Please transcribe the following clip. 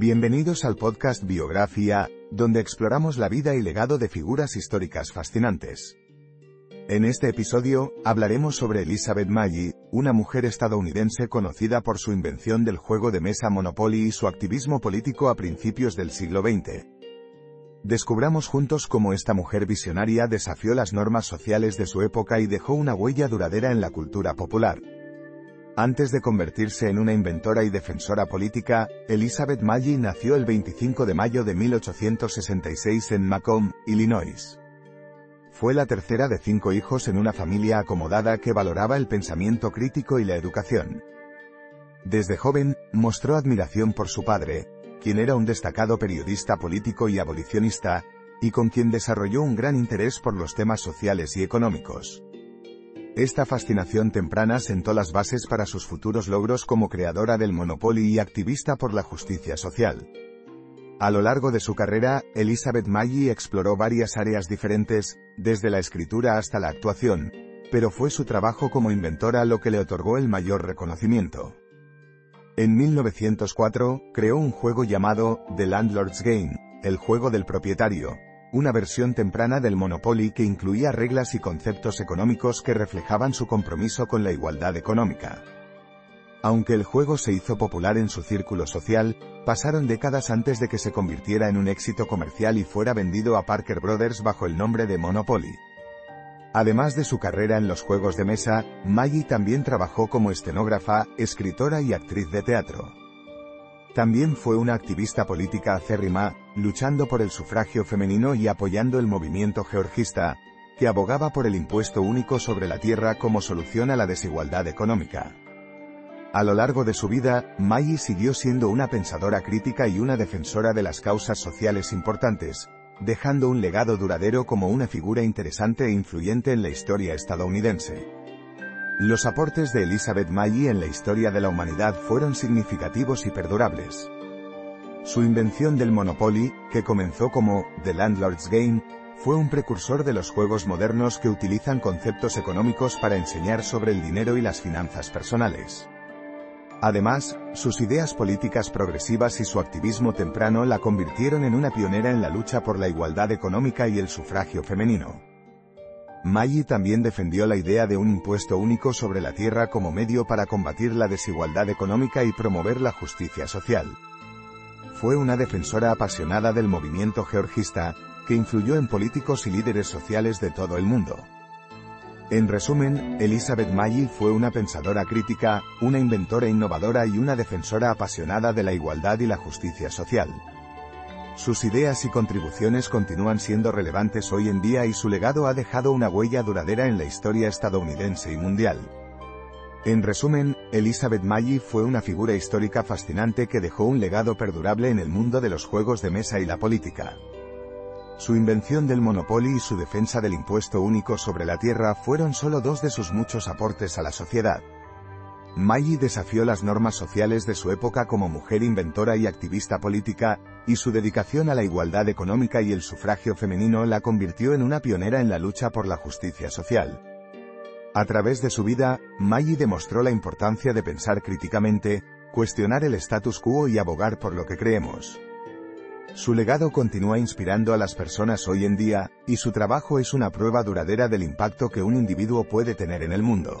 Bienvenidos al podcast Biografía, donde exploramos la vida y legado de figuras históricas fascinantes. En este episodio, hablaremos sobre Elizabeth Maggie, una mujer estadounidense conocida por su invención del juego de mesa Monopoly y su activismo político a principios del siglo XX. Descubramos juntos cómo esta mujer visionaria desafió las normas sociales de su época y dejó una huella duradera en la cultura popular. Antes de convertirse en una inventora y defensora política, Elizabeth Maggie nació el 25 de mayo de 1866 en Macomb, Illinois. Fue la tercera de cinco hijos en una familia acomodada que valoraba el pensamiento crítico y la educación. Desde joven, mostró admiración por su padre, quien era un destacado periodista político y abolicionista, y con quien desarrolló un gran interés por los temas sociales y económicos. Esta fascinación temprana sentó las bases para sus futuros logros como creadora del Monopoly y activista por la justicia social. A lo largo de su carrera, Elizabeth Maggie exploró varias áreas diferentes, desde la escritura hasta la actuación, pero fue su trabajo como inventora lo que le otorgó el mayor reconocimiento. En 1904, creó un juego llamado The Landlord's Game, el juego del propietario, una versión temprana del Monopoly que incluía reglas y conceptos económicos que reflejaban su compromiso con la igualdad económica. Aunque el juego se hizo popular en su círculo social, pasaron décadas antes de que se convirtiera en un éxito comercial y fuera vendido a Parker Brothers bajo el nombre de Monopoly. Además de su carrera en los juegos de mesa, Maggie también trabajó como estenógrafa, escritora y actriz de teatro. También fue una activista política acérrima, luchando por el sufragio femenino y apoyando el movimiento georgista, que abogaba por el impuesto único sobre la tierra como solución a la desigualdad económica. A lo largo de su vida, Maggie siguió siendo una pensadora crítica y una defensora de las causas sociales importantes, dejando un legado duradero como una figura interesante e influyente en la historia estadounidense. Los aportes de Elizabeth Maggie en la historia de la humanidad fueron significativos y perdurables. Su invención del Monopoly, que comenzó como The Landlord's Game, fue un precursor de los juegos modernos que utilizan conceptos económicos para enseñar sobre el dinero y las finanzas personales. Además, sus ideas políticas progresivas y su activismo temprano la convirtieron en una pionera en la lucha por la igualdad económica y el sufragio femenino. Maggie también defendió la idea de un impuesto único sobre la tierra como medio para combatir la desigualdad económica y promover la justicia social. Fue una defensora apasionada del movimiento georgista, que influyó en políticos y líderes sociales de todo el mundo. En resumen, Elizabeth Maggie fue una pensadora crítica, una inventora innovadora y una defensora apasionada de la igualdad y la justicia social. Sus ideas y contribuciones continúan siendo relevantes hoy en día y su legado ha dejado una huella duradera en la historia estadounidense y mundial. En resumen, Elizabeth Maggie fue una figura histórica fascinante que dejó un legado perdurable en el mundo de los juegos de mesa y la política. Su invención del Monopoly y su defensa del impuesto único sobre la tierra fueron solo dos de sus muchos aportes a la sociedad. Maggie desafió las normas sociales de su época como mujer inventora y activista política, y su dedicación a la igualdad económica y el sufragio femenino la convirtió en una pionera en la lucha por la justicia social. A través de su vida, Maggie demostró la importancia de pensar críticamente, cuestionar el status quo y abogar por lo que creemos. Su legado continúa inspirando a las personas hoy en día, y su trabajo es una prueba duradera del impacto que un individuo puede tener en el mundo.